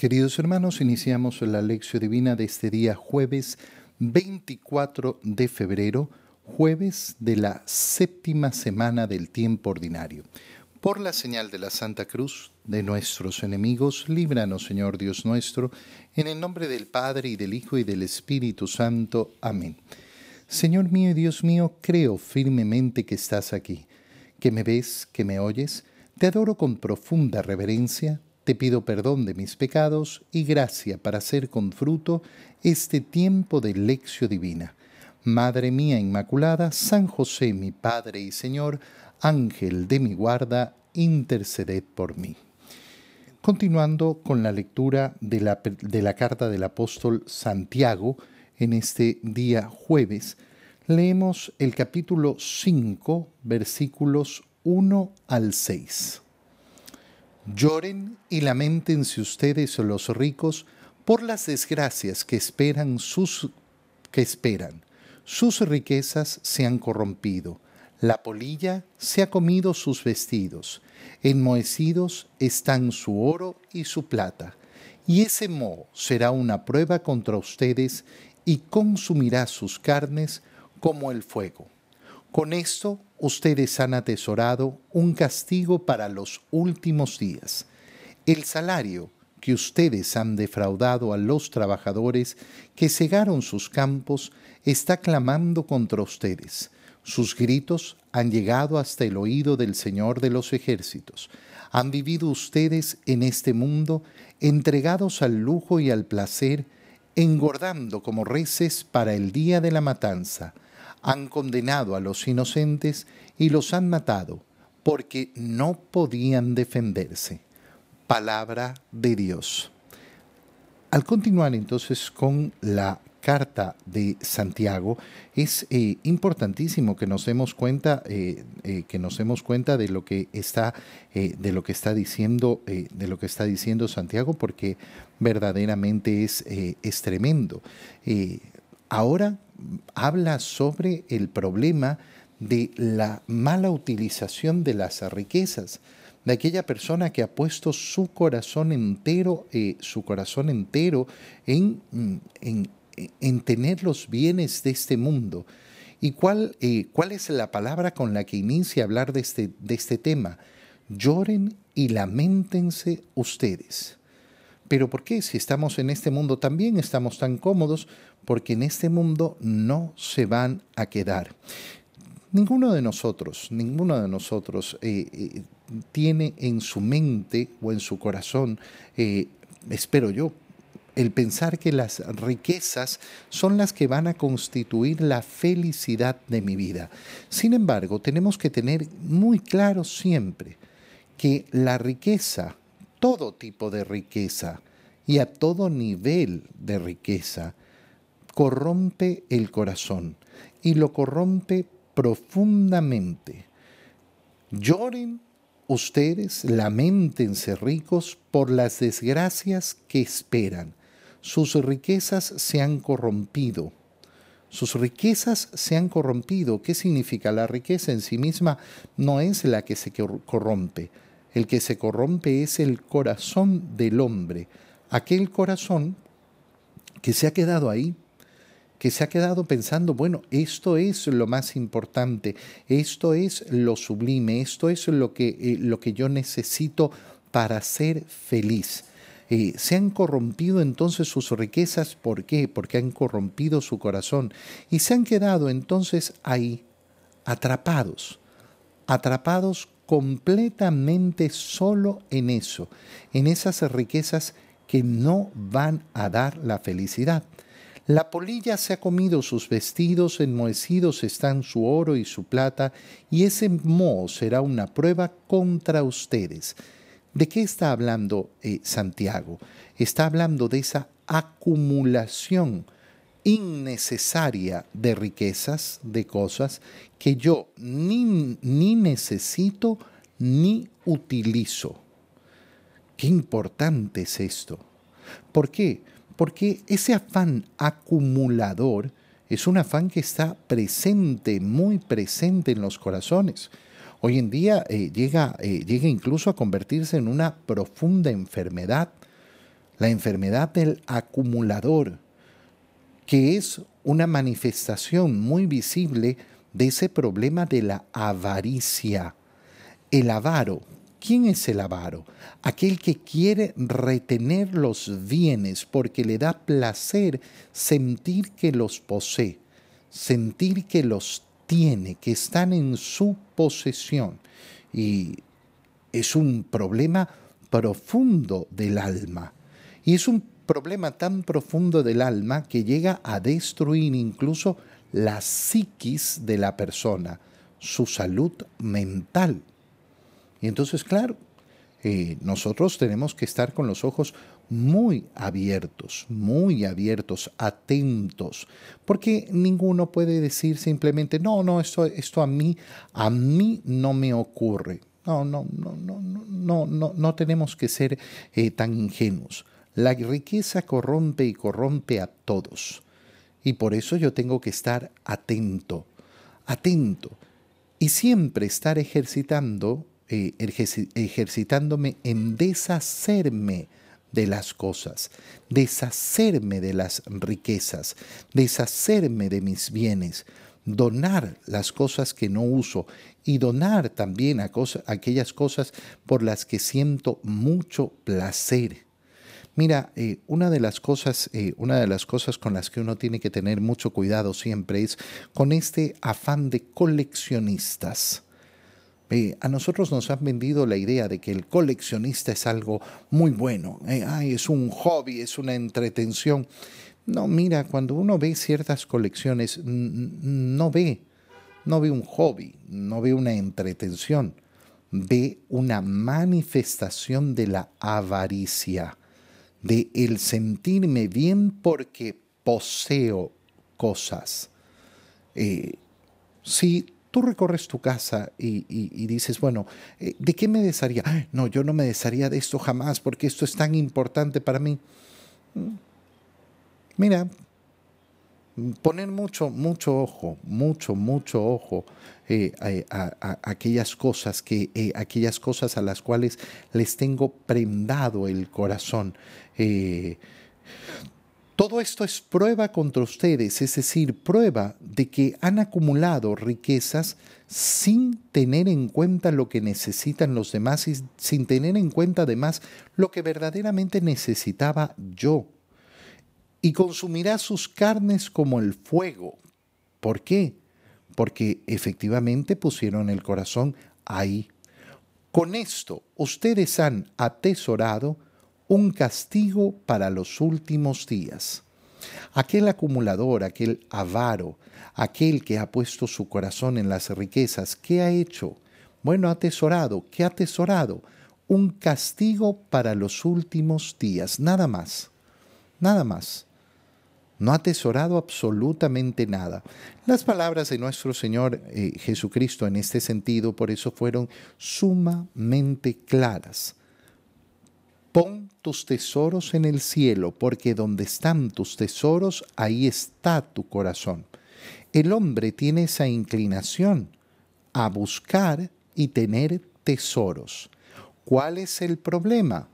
Queridos hermanos, iniciamos la lección divina de este día jueves 24 de febrero, jueves de la séptima semana del tiempo ordinario. Por la señal de la Santa Cruz de nuestros enemigos, líbranos, Señor Dios nuestro, en el nombre del Padre y del Hijo y del Espíritu Santo. Amén. Señor mío y Dios mío, creo firmemente que estás aquí, que me ves, que me oyes, te adoro con profunda reverencia te pido perdón de mis pecados y gracia para hacer con fruto este tiempo de lección divina. Madre mía Inmaculada, San José mi Padre y Señor, Ángel de mi guarda, interceded por mí. Continuando con la lectura de la, de la carta del apóstol Santiago, en este día jueves, leemos el capítulo 5, versículos 1 al 6. Lloren y lamentense ustedes los ricos por las desgracias que esperan sus que esperan. Sus riquezas se han corrompido, la polilla se ha comido sus vestidos, enmohecidos están su oro y su plata, y ese moho será una prueba contra ustedes y consumirá sus carnes como el fuego. Con esto ustedes han atesorado un castigo para los últimos días. El salario que ustedes han defraudado a los trabajadores que cegaron sus campos está clamando contra ustedes. Sus gritos han llegado hasta el oído del Señor de los ejércitos. Han vivido ustedes en este mundo entregados al lujo y al placer, engordando como reces para el día de la matanza han condenado a los inocentes y los han matado, porque no podían defenderse. Palabra de Dios. Al continuar entonces con la carta de Santiago, es eh, importantísimo que nos demos cuenta, eh, eh, que nos demos cuenta de lo que está, de lo que está diciendo, de lo que está diciendo Santiago, porque verdaderamente es, es tremendo. Ahora habla sobre el problema de la mala utilización de las riquezas, de aquella persona que ha puesto su corazón entero, eh, su corazón entero en, en, en, tener los bienes de este mundo. ¿Y cuál, eh, cuál es la palabra con la que inicia a hablar de este, de este tema? Lloren y lamentense ustedes. Pero ¿por qué? Si estamos en este mundo también estamos tan cómodos, porque en este mundo no se van a quedar. Ninguno de nosotros, ninguno de nosotros eh, eh, tiene en su mente o en su corazón, eh, espero yo, el pensar que las riquezas son las que van a constituir la felicidad de mi vida. Sin embargo, tenemos que tener muy claro siempre que la riqueza todo tipo de riqueza y a todo nivel de riqueza, corrompe el corazón y lo corrompe profundamente. Lloren ustedes, lamentense ricos por las desgracias que esperan. Sus riquezas se han corrompido. Sus riquezas se han corrompido. ¿Qué significa? La riqueza en sí misma no es la que se corrompe, el que se corrompe es el corazón del hombre, aquel corazón que se ha quedado ahí, que se ha quedado pensando, bueno, esto es lo más importante, esto es lo sublime, esto es lo que, eh, lo que yo necesito para ser feliz. Eh, se han corrompido entonces sus riquezas, ¿por qué? Porque han corrompido su corazón y se han quedado entonces ahí, atrapados, atrapados completamente solo en eso, en esas riquezas que no van a dar la felicidad. La polilla se ha comido sus vestidos, enmohecidos están su oro y su plata, y ese moho será una prueba contra ustedes. ¿De qué está hablando eh, Santiago? Está hablando de esa acumulación innecesaria de riquezas, de cosas que yo ni, ni necesito ni utilizo. Qué importante es esto. ¿Por qué? Porque ese afán acumulador es un afán que está presente, muy presente en los corazones. Hoy en día eh, llega, eh, llega incluso a convertirse en una profunda enfermedad la enfermedad del acumulador, que es una manifestación muy visible de ese problema de la avaricia. El avaro, ¿quién es el avaro? Aquel que quiere retener los bienes porque le da placer sentir que los posee, sentir que los tiene, que están en su posesión. Y es un problema profundo del alma. Y es un problema tan profundo del alma que llega a destruir incluso la psiquis de la persona, su salud mental. Y entonces, claro, eh, nosotros tenemos que estar con los ojos muy abiertos, muy abiertos, atentos, porque ninguno puede decir simplemente, no, no, esto, esto a mí, a mí no me ocurre. No, no, no, no, no, no, no tenemos que ser eh, tan ingenuos. La riqueza corrompe y corrompe a todos. Y por eso yo tengo que estar atento, atento. Y siempre estar ejercitando, eh, ejercitándome en deshacerme de las cosas, deshacerme de las riquezas, deshacerme de mis bienes, donar las cosas que no uso y donar también aquellas cosas por las que siento mucho placer. Mira, eh, una, de las cosas, eh, una de las cosas con las que uno tiene que tener mucho cuidado siempre es con este afán de coleccionistas. a nosotros nos han vendido la idea de que el coleccionista es algo muy bueno, eh, es un hobby, es una entretención. No, mira, cuando uno ve ciertas colecciones, no ve, no ve un hobby, no ve una entretención, ve una manifestación de la avaricia de el sentirme bien porque poseo cosas. Eh, si tú recorres tu casa y, dices, bueno, eh, ¿de qué me desharía? no, yo no me desharía de esto jamás porque esto es tan importante para mí. Mm. Mira, poner mucho, mucho ojo, mucho, mucho ojo eh, a, aquellas cosas que, eh, aquellas cosas a las cuales les tengo prendado el corazón. Eh, todo esto es prueba contra ustedes, es decir, prueba de que han acumulado riquezas sin tener en cuenta lo que necesitan los demás y sin tener en cuenta además lo que verdaderamente necesitaba yo y consumirá sus carnes como el fuego. ¿Por qué? Porque efectivamente pusieron el corazón ahí. Con esto ustedes han atesorado un castigo para los últimos días. Aquel acumulador, aquel avaro, aquel que ha puesto su corazón en las riquezas, ¿qué ha hecho? Bueno, ha atesorado, ¿qué ha atesorado? Un castigo para los últimos días, nada más, nada más no ha atesorado absolutamente nada. Las palabras de nuestro Señor eh, Jesucristo en este sentido, por eso fueron sumamente claras. Pon tus tesoros en el cielo, porque donde están tus tesoros, ahí está tu corazón. El hombre tiene esa inclinación a buscar y tener tesoros. ¿Cuál es el problema?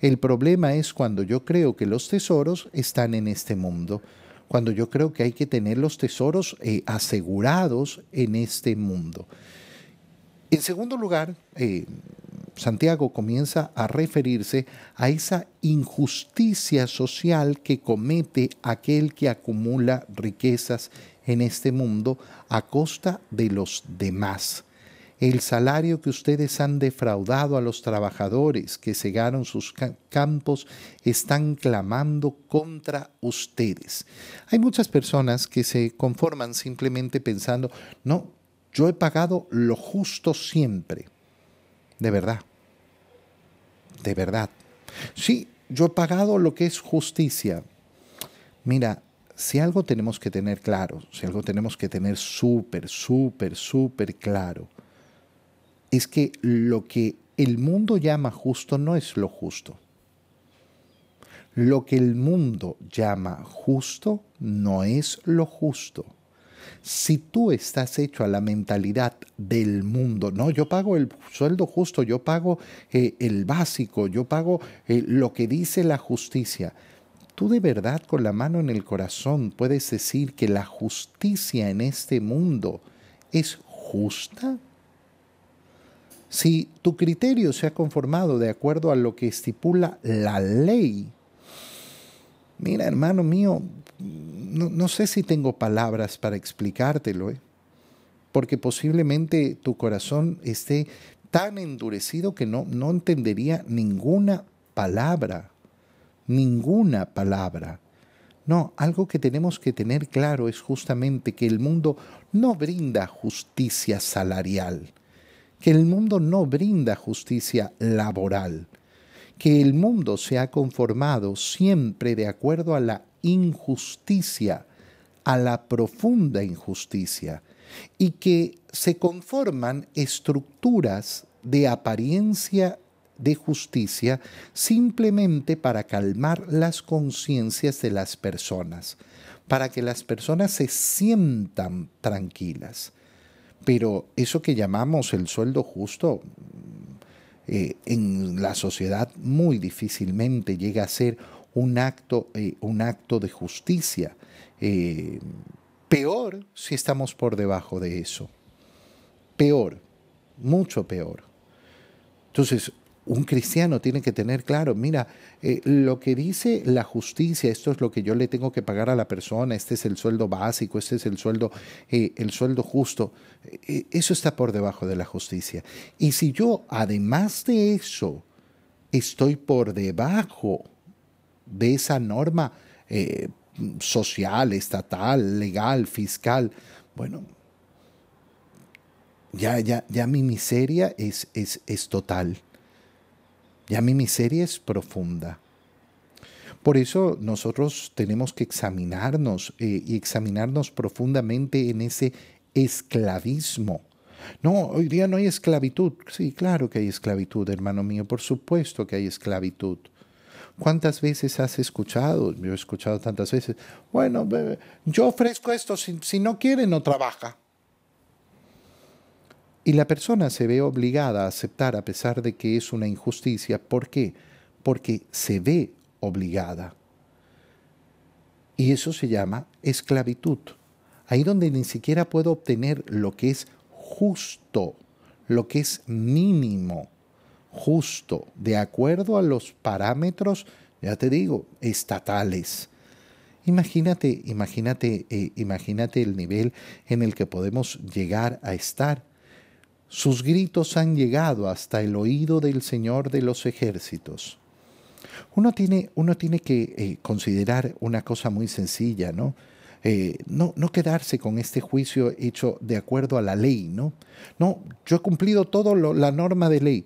El problema es cuando yo creo que los tesoros están en este mundo, cuando yo creo que hay que tener los tesoros eh, asegurados en este mundo. En segundo lugar, eh, Santiago comienza a referirse a esa injusticia social que comete aquel que acumula riquezas en este mundo a costa de los demás el salario que ustedes han defraudado a los trabajadores que cegaron sus campos están clamando contra ustedes. Hay muchas personas que se conforman simplemente pensando, no, yo he pagado lo justo siempre. De verdad. De verdad. Sí, yo he pagado lo que es justicia. Mira, si algo tenemos que tener claro, si algo tenemos que tener súper, súper, súper claro, es que lo que el mundo llama justo no es lo justo. Lo que el mundo llama justo no es lo justo. Si tú estás hecho a la mentalidad del mundo, no, yo pago el sueldo justo, yo pago eh, el básico, yo pago eh, lo que dice la justicia. ¿Tú de verdad con la mano en el corazón puedes decir que la justicia en este mundo es justa? Si tu criterio se ha conformado de acuerdo a lo que estipula la ley, mira hermano mío, no, sé si tengo palabras para explicártelo, ¿eh? porque posiblemente tu corazón esté tan endurecido que no, no entendería ninguna palabra, ninguna palabra. No, algo que tenemos que tener claro es justamente que el mundo no brinda justicia salarial que el mundo no brinda justicia laboral, que el mundo se ha conformado siempre de acuerdo a la injusticia, a la profunda injusticia, y que se conforman estructuras de apariencia de justicia simplemente para calmar las conciencias de las personas, para que las personas se sientan tranquilas. Pero eso que llamamos el sueldo justo, eh, en la sociedad muy difícilmente llega a ser un acto, eh, un acto de justicia. Eh, peor si estamos por debajo de eso. Peor, mucho peor. Entonces, un cristiano tiene que tener claro, mira, eh, lo que dice la justicia, esto es lo que yo le tengo que pagar a la persona, este es el sueldo básico, este es el sueldo, eh, el sueldo justo, eh, eso está por debajo de la justicia. Y si yo, además de eso, estoy por debajo de esa norma social, estatal, legal, fiscal, bueno, ya, ya, ya mi miseria es, es, es total. Ya mi miseria es profunda. Por eso nosotros tenemos que examinarnos eh, y examinarnos profundamente en ese esclavismo. No, hoy día no hay esclavitud. Sí, claro que hay esclavitud, hermano mío, por supuesto que hay esclavitud. ¿Cuántas veces has escuchado? Yo he escuchado tantas veces. Bueno, yo ofrezco esto, si, si no quiere, no trabaja. Y la persona se ve obligada a aceptar a pesar de que es una injusticia. ¿Por qué? Porque se ve obligada. Y eso se llama esclavitud. Ahí donde ni siquiera puedo obtener lo que es justo, lo que es mínimo, justo, de acuerdo a los parámetros, ya te digo, estatales. Imagínate, imagínate, eh, imagínate el nivel en el que podemos llegar a estar sus gritos han llegado hasta el oído del Señor de los ejércitos. Uno tiene, uno tiene que eh, considerar una cosa muy sencilla, ¿no? Eh, ¿no? no, quedarse con este juicio hecho de acuerdo a la ley, ¿no? No, yo he cumplido toda la norma de ley.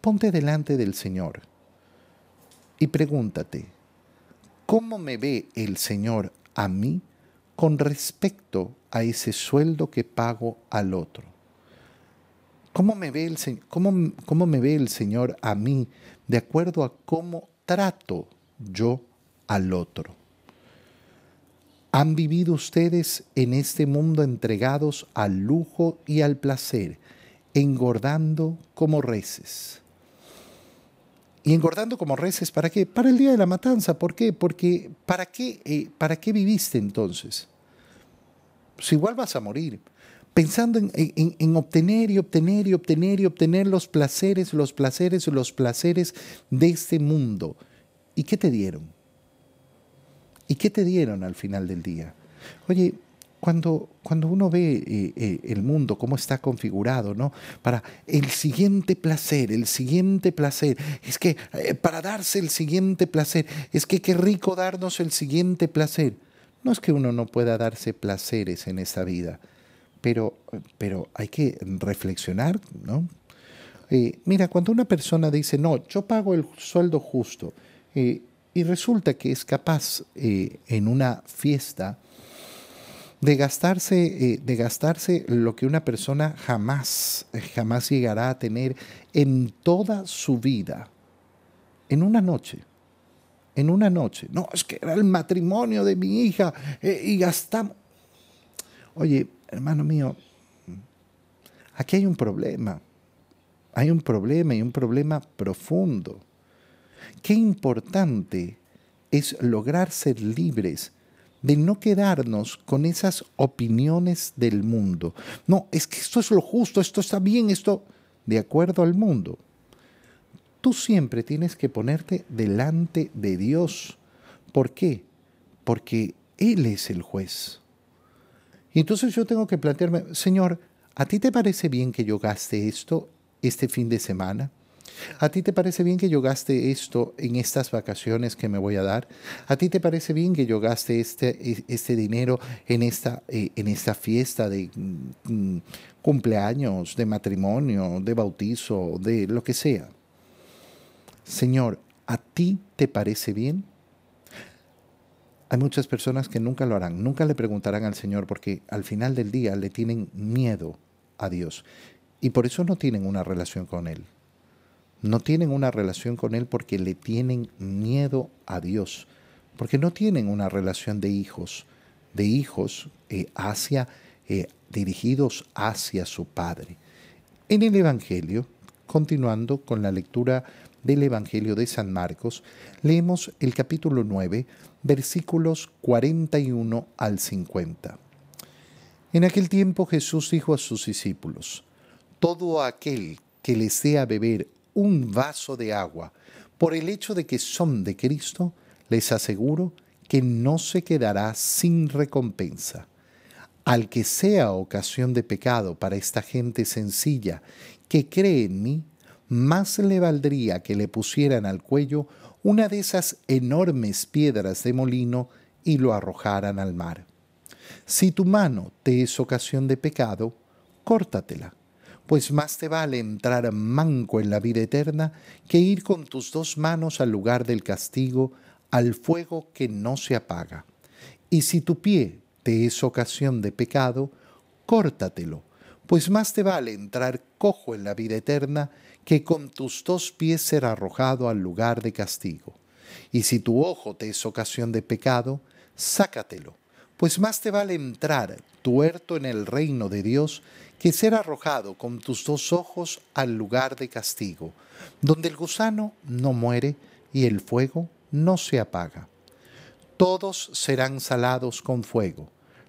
Ponte delante del Señor y pregúntate, ¿cómo me ve el Señor a mí con respecto a ese sueldo que pago al otro? ¿Cómo me, ve el, cómo, ¿Cómo me ve el Señor a mí de acuerdo a cómo trato yo al otro? ¿Han vivido ustedes en este mundo entregados al lujo y al placer, engordando como reces? Y engordando como reces, ¿para qué? Para el día de la matanza. ¿Por qué? Porque ¿para qué, eh, ¿para qué viviste entonces? Pues igual vas a morir pensando en, obtener y obtener y obtener y obtener los placeres, los placeres, los placeres de este mundo. ¿Y qué te dieron? ¿Y qué te dieron al final del día? Oye, cuando, cuando uno ve eh, eh, el mundo, cómo está configurado, ¿no? Para el siguiente placer, el siguiente placer, es que eh, para darse el siguiente placer, es que qué rico darnos el siguiente placer. No es que uno no pueda darse placeres en esta vida, pero, pero hay que reflexionar, ¿no? Eh, mira, cuando una persona dice, no, yo pago el sueldo justo, eh, y resulta que es capaz eh, en una fiesta de gastarse, de gastarse lo que una persona jamás, jamás llegará a tener en toda su vida, en una noche. En una noche. No, es que era el matrimonio de mi hija y gastamos. Oye, hermano mío, aquí hay un problema. Hay un problema y un problema profundo. Qué importante es lograr ser libres de no quedarnos con esas opiniones del mundo. No, es que esto es lo justo, esto está bien, esto de acuerdo al mundo. Tú siempre tienes que ponerte delante de Dios. ¿Por qué? Porque Él es el juez. Y entonces yo tengo que plantearme, Señor, ¿a ti te parece bien que yo gaste esto este fin de semana? ¿A ti te parece bien que yo gaste esto en estas vacaciones que me voy a dar? ¿A ti te parece bien que yo gaste este, este dinero en esta, eh, en esta fiesta de mm, cumpleaños, de matrimonio, de bautizo, de lo que sea? Señor, ¿a ti te parece bien? Hay muchas personas que nunca lo harán, nunca le preguntarán al Señor porque al final del día le tienen miedo a Dios y por eso no tienen una relación con Él. No tienen una relación con Él porque le tienen miedo a Dios, porque no tienen una relación de hijos, de hijos eh, hacia, eh, dirigidos hacia su Padre. En el Evangelio, continuando con la lectura del Evangelio de San Marcos, leemos el capítulo 9, versículos 41 al 50. En aquel tiempo Jesús dijo a sus discípulos, Todo aquel que les dé a beber un vaso de agua por el hecho de que son de Cristo, les aseguro que no se quedará sin recompensa. Al que sea ocasión de pecado para esta gente sencilla que cree en mí, más le valdría que le pusieran al cuello una de esas enormes piedras de molino y lo arrojaran al mar. Si tu mano te es ocasión de pecado, córtatela pues más te vale entrar manco en la vida eterna que ir con tus dos manos al lugar del castigo, al fuego que no se apaga. Y si tu pie te es ocasión de pecado, córtatelo, pues más te vale entrar cojo en la vida eterna que con tus dos pies ser arrojado al lugar de castigo. Y si tu ojo te es ocasión de pecado, sácatelo, pues más te vale entrar tuerto en el reino de Dios que ser arrojado con tus dos ojos al lugar de castigo, donde el gusano no muere y el fuego no se apaga. Todos serán salados con fuego.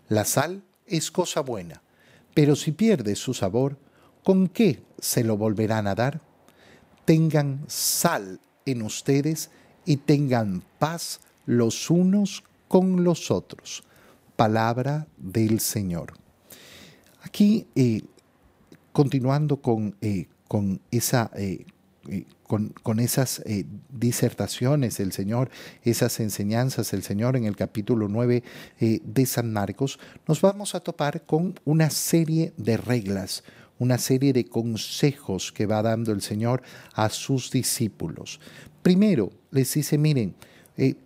La sal es cosa buena, pero si pierde su sabor, ¿con qué se lo volverán a dar? Tengan sal en ustedes y tengan paz los unos con los otros. Palabra del Señor. Aquí, eh, continuando con, eh, con esa... Eh, con, esas disertaciones del Señor, esas enseñanzas del Señor en el capítulo 9 de San Marcos, nos vamos a topar con una serie de reglas, una serie de consejos que va dando el Señor a sus discípulos. Primero, les dice, miren,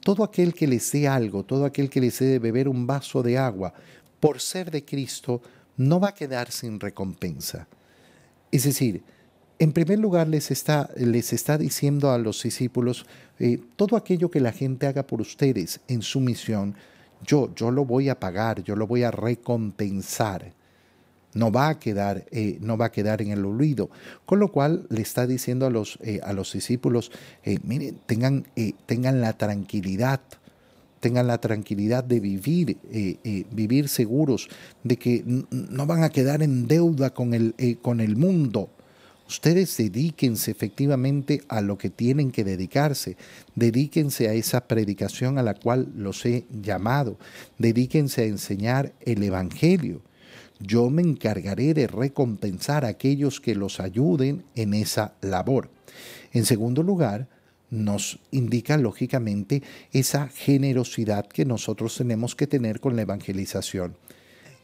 todo aquel que les dé algo, todo aquel que les dé beber un vaso de agua, por ser de Cristo, no va a quedar sin recompensa. Es decir, en primer lugar les está, les está diciendo a los discípulos, eh, todo aquello que la gente haga por ustedes en su misión, yo, yo lo voy a pagar, yo lo voy a recompensar. No va a quedar, eh, no va a quedar en el olvido. Con lo cual le está diciendo a los, eh, a los discípulos, miren, tengan, tengan la tranquilidad tengan la tranquilidad de vivir, eh, eh, vivir seguros, de que no van a quedar en deuda con el, eh, con el mundo. Ustedes dedíquense efectivamente a lo que tienen que dedicarse, dedíquense a esa predicación a la cual los he llamado, dedíquense a enseñar el Evangelio. Yo me encargaré de recompensar a aquellos que los ayuden en esa labor. En segundo lugar, nos indica lógicamente esa generosidad que nosotros tenemos que tener con la evangelización,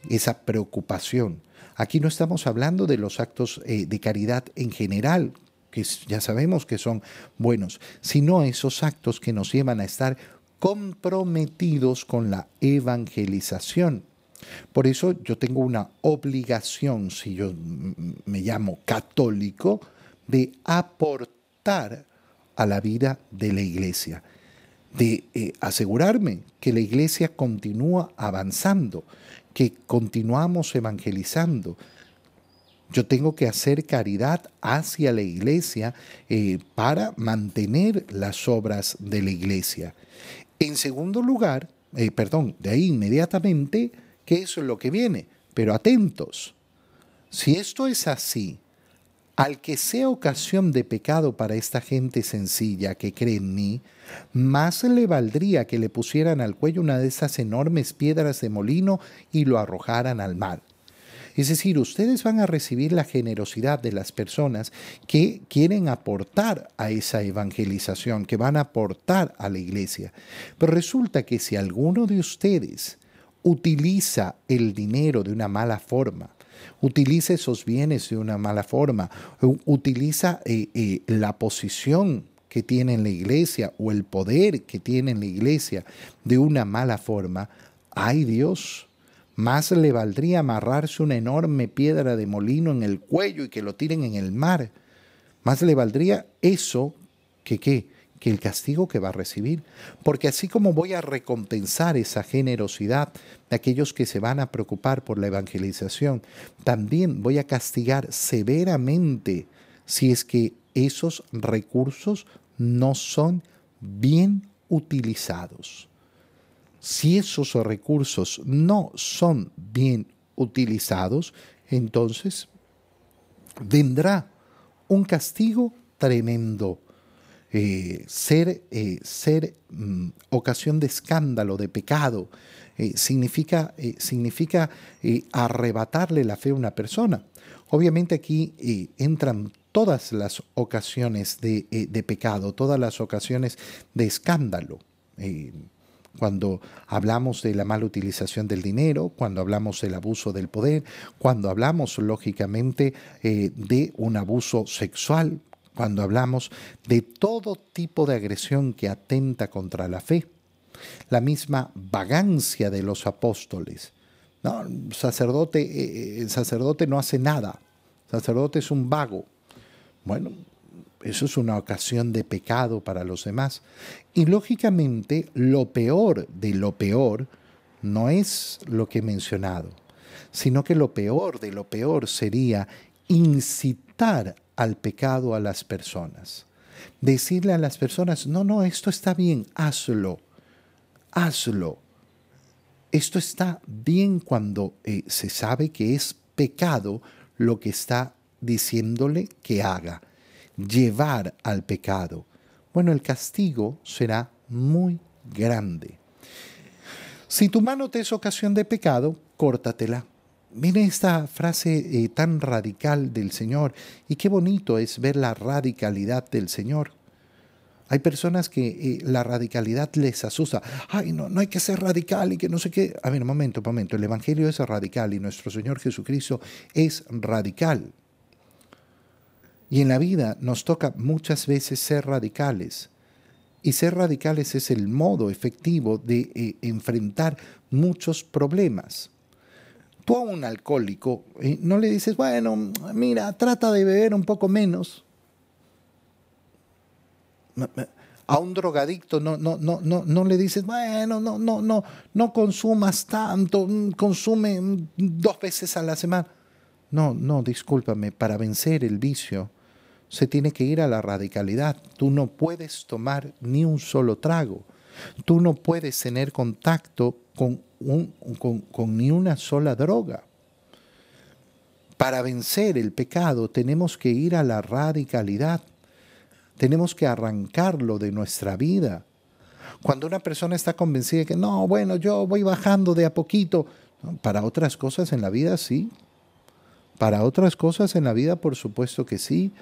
esa preocupación. Aquí no estamos hablando de los actos eh, de caridad en general, que ya sabemos que son buenos, sino esos actos que nos llevan a estar comprometidos con la evangelización. Por eso yo tengo una obligación, si yo me llamo católico, de aportar a la vida de la iglesia. de eh, asegurarme que la iglesia continúa avanzando, que continuamos evangelizando. Yo tengo que hacer caridad hacia la iglesia eh, para mantener las obras de la iglesia. En segundo lugar, eh, perdón, de ahí inmediatamente, que eso es lo que viene, pero atentos. Si esto es así, al que sea ocasión de pecado para esta gente sencilla que cree en mí, más le valdría que le pusieran al cuello una de esas enormes piedras de molino y lo arrojaran al mar. Es decir, ustedes van a recibir la generosidad de las personas que quieren aportar a esa evangelización, que van a aportar a la iglesia. Pero resulta que si alguno de ustedes utiliza el dinero de una mala forma, utiliza esos bienes de una mala forma, utiliza eh, eh, la posición que tiene en la iglesia o el poder que tiene en la iglesia de una mala forma, ay Dios, más le valdría amarrarse una enorme piedra de molino en el cuello y que lo tiren en el mar. Más le valdría eso que qué, que el castigo que va a recibir. Porque así como voy a recompensar esa generosidad de aquellos que se van a preocupar por la evangelización, también voy a castigar severamente si es que esos recursos no son bien utilizados. Si esos recursos no son bien utilizados, entonces vendrá un castigo tremendo eh, ser, eh, ser mm, ocasión de escándalo, de pecado, eh, significa, significa arrebatarle la fe a una persona. Obviamente aquí entran todas las ocasiones de, de, pecado, todas las ocasiones de escándalo cuando hablamos de la mala utilización del dinero, cuando hablamos del abuso del poder, cuando hablamos lógicamente de un abuso sexual, cuando hablamos de todo tipo de agresión que atenta contra la fe. La misma vagancia de los apóstoles. No, sacerdote, eh, el sacerdote no hace nada. El sacerdote es un vago. Bueno, eso es una ocasión de pecado para los demás. Y lógicamente, lo peor de lo peor no es lo que he mencionado, sino que lo peor de lo peor sería incitar al pecado a las personas. Decirle a las personas, no, no, esto está bien, hazlo, hazlo. Esto está bien cuando eh, se sabe que es pecado lo que está diciéndole que haga. Llevar al pecado. Bueno, el castigo será muy grande. Si tu mano te es ocasión de pecado, córtatela. Miren esta frase eh, tan radical del Señor y qué bonito es ver la radicalidad del Señor. Hay personas que eh, la radicalidad les asusta. Ay, no, no hay que ser radical y que no sé qué. A ver, un momento, un momento. El Evangelio es radical y nuestro Señor Jesucristo es radical. Y en la vida nos toca muchas veces ser radicales. Y ser radicales es el modo efectivo de eh, enfrentar muchos problemas. Tú a un alcohólico eh, no le dices, bueno, mira, trata de beber un poco menos. A un drogadicto no, no, no, no, no le dices, bueno, no, no, no, no consumas tanto, mm, consume mm, dos veces a la semana. No, no, discúlpame, para vencer el vicio se tiene que ir a la radicalidad. Tú no puedes tomar ni un solo trago. Tú no puedes tener contacto con, con, ni una sola droga. Para vencer el pecado tenemos que ir a la radicalidad. Tenemos que arrancarlo de nuestra vida. Cuando una persona está convencida de que no, bueno, yo voy bajando de a poquito, para otras cosas en la vida sí. Para otras cosas en la vida, por supuesto que sí.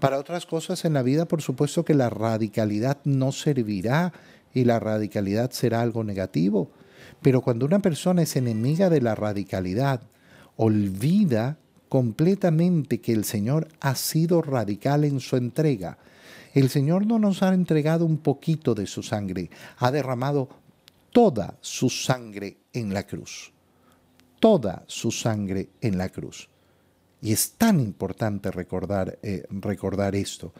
Para otras cosas en la vida, por supuesto que la radicalidad no servirá y la radicalidad será algo negativo. Pero cuando una persona es enemiga de la radicalidad, olvida completamente que el Señor ha sido radical en su entrega. El Señor no nos ha entregado un poquito de su sangre, ha derramado toda su sangre en la cruz. Toda su sangre en la cruz. Y es tan importante recordar, eh, recordar esto.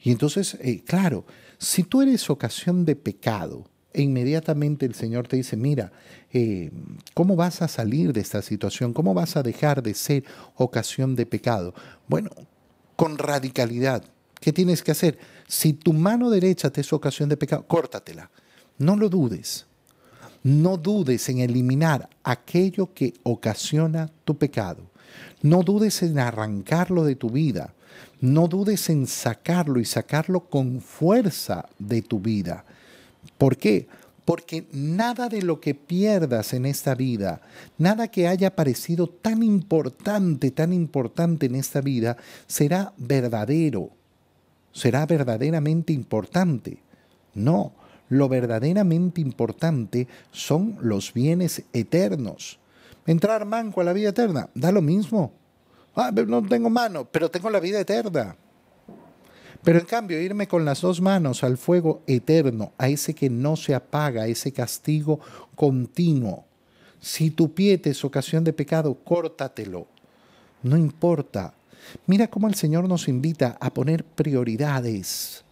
Y entonces, eh, claro, si tú eres ocasión de pecado, e inmediatamente el Señor te dice, mira, eh, ¿cómo vas a salir de esta situación? ¿Cómo vas a dejar de ser ocasión de pecado? Bueno, con radicalidad. ¿Qué tienes que hacer? Si tu mano derecha te es ocasión de pecado, córtatela. No lo dudes. No dudes en eliminar aquello que ocasiona tu pecado. No dudes en arrancarlo de tu vida. No dudes en sacarlo y sacarlo con fuerza de tu vida. ¿Por qué? Porque nada de lo que pierdas en esta vida, nada que haya parecido tan importante, tan importante en esta vida, será verdadero, será verdaderamente importante. No, lo verdaderamente importante son los bienes eternos. Entrar manco a la vida eterna, da lo mismo. Ah, no tengo mano, pero tengo la vida eterna. Pero en cambio, irme con las dos manos al fuego eterno, a ese que no se apaga, a ese castigo continuo. Si tu pie te es ocasión de pecado, córtatelo. No importa. Mira cómo el Señor nos invita a poner prioridades.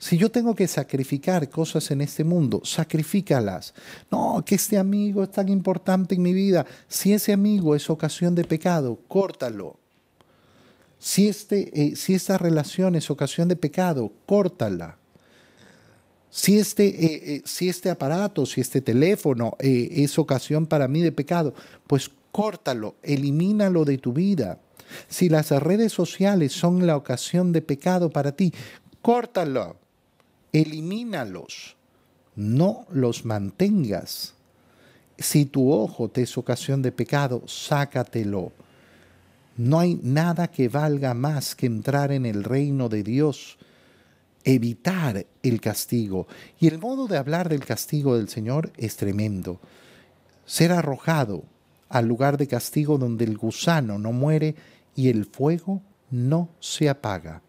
Si yo tengo que sacrificar cosas en este mundo, sacrifícalas. No, que este amigo es tan importante en mi vida. Si ese amigo es ocasión de pecado, córtalo. Si, este, eh, si esta relación es ocasión de pecado, córtala. Si este, eh, eh, si este aparato, si este teléfono es ocasión para mí de pecado, pues córtalo, elimínalo de tu vida. Si las redes sociales son la ocasión de pecado para ti, córtalo, elimínalos, no los mantengas. Si tu ojo te es ocasión de pecado, sácatelo no hay nada que valga más que entrar en el reino de Dios, evitar el castigo. Y el modo de hablar del castigo del Señor es tremendo. Ser arrojado al lugar de castigo donde el gusano no muere y el fuego no se apaga.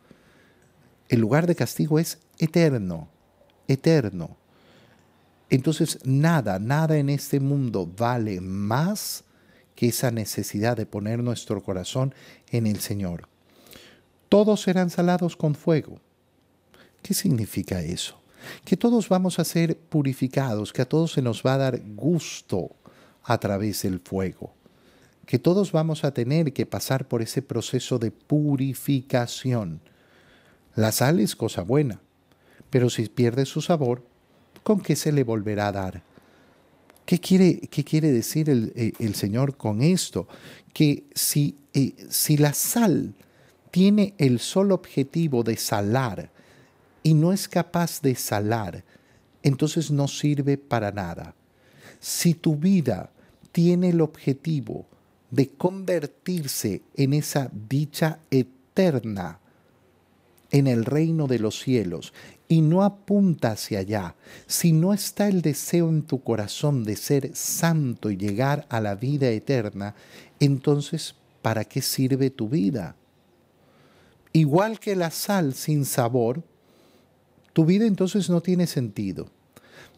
El lugar de castigo es eterno, eterno. Entonces nada, nada en este mundo vale más que esa necesidad de poner nuestro corazón en el Señor. Todos serán salados con fuego. ¿Qué significa eso? Que todos vamos a ser purificados, que a todos se nos va a dar gusto a través del fuego, que todos vamos a tener que pasar por ese proceso de purificación. La sal es cosa buena, pero si pierde su sabor, ¿con qué se le volverá a dar? ¿Qué quiere, qué quiere decir el, eh, el, Señor con esto? Que si, eh, si la sal tiene el solo objetivo de salar y no es capaz de salar, entonces no sirve para nada. Si tu vida tiene el objetivo de convertirse en esa dicha eterna en el reino de los cielos y no apunta hacia allá, si no está el deseo en tu corazón de ser santo y llegar a la vida eterna, entonces, ¿para qué sirve tu vida? Igual que la sal sin sabor, tu vida entonces no tiene sentido.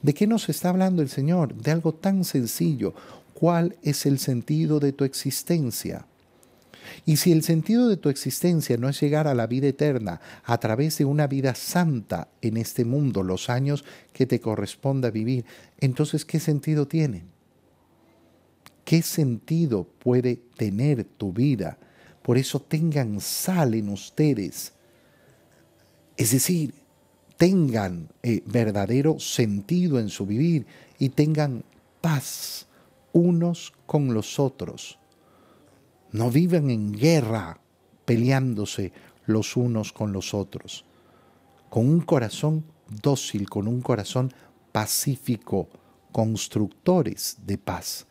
¿De qué nos está hablando el Señor? De algo tan sencillo. ¿Cuál es el sentido de tu existencia? Y si el sentido de tu existencia no es llegar a la vida eterna a través de una vida santa en este mundo, los años que te corresponda vivir, entonces ¿qué sentido tiene? ¿Qué sentido puede tener tu vida? Por eso tengan sal en ustedes. Es decir, tengan eh, verdadero sentido en su vivir y tengan paz unos con los otros no viven en guerra peleándose los unos con los otros. Con un corazón dócil, con un corazón pacífico, constructores de paz.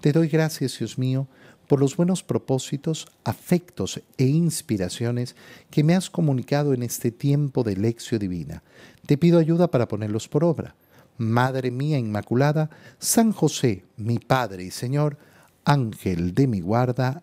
Te doy gracias, Dios mío, por los buenos propósitos, afectos e inspiraciones que me has comunicado en este tiempo de lección divina. Te pido ayuda para ponerlos por obra. Madre mía Inmaculada, San José, mi Padre y Señor, Ángel de mi guarda,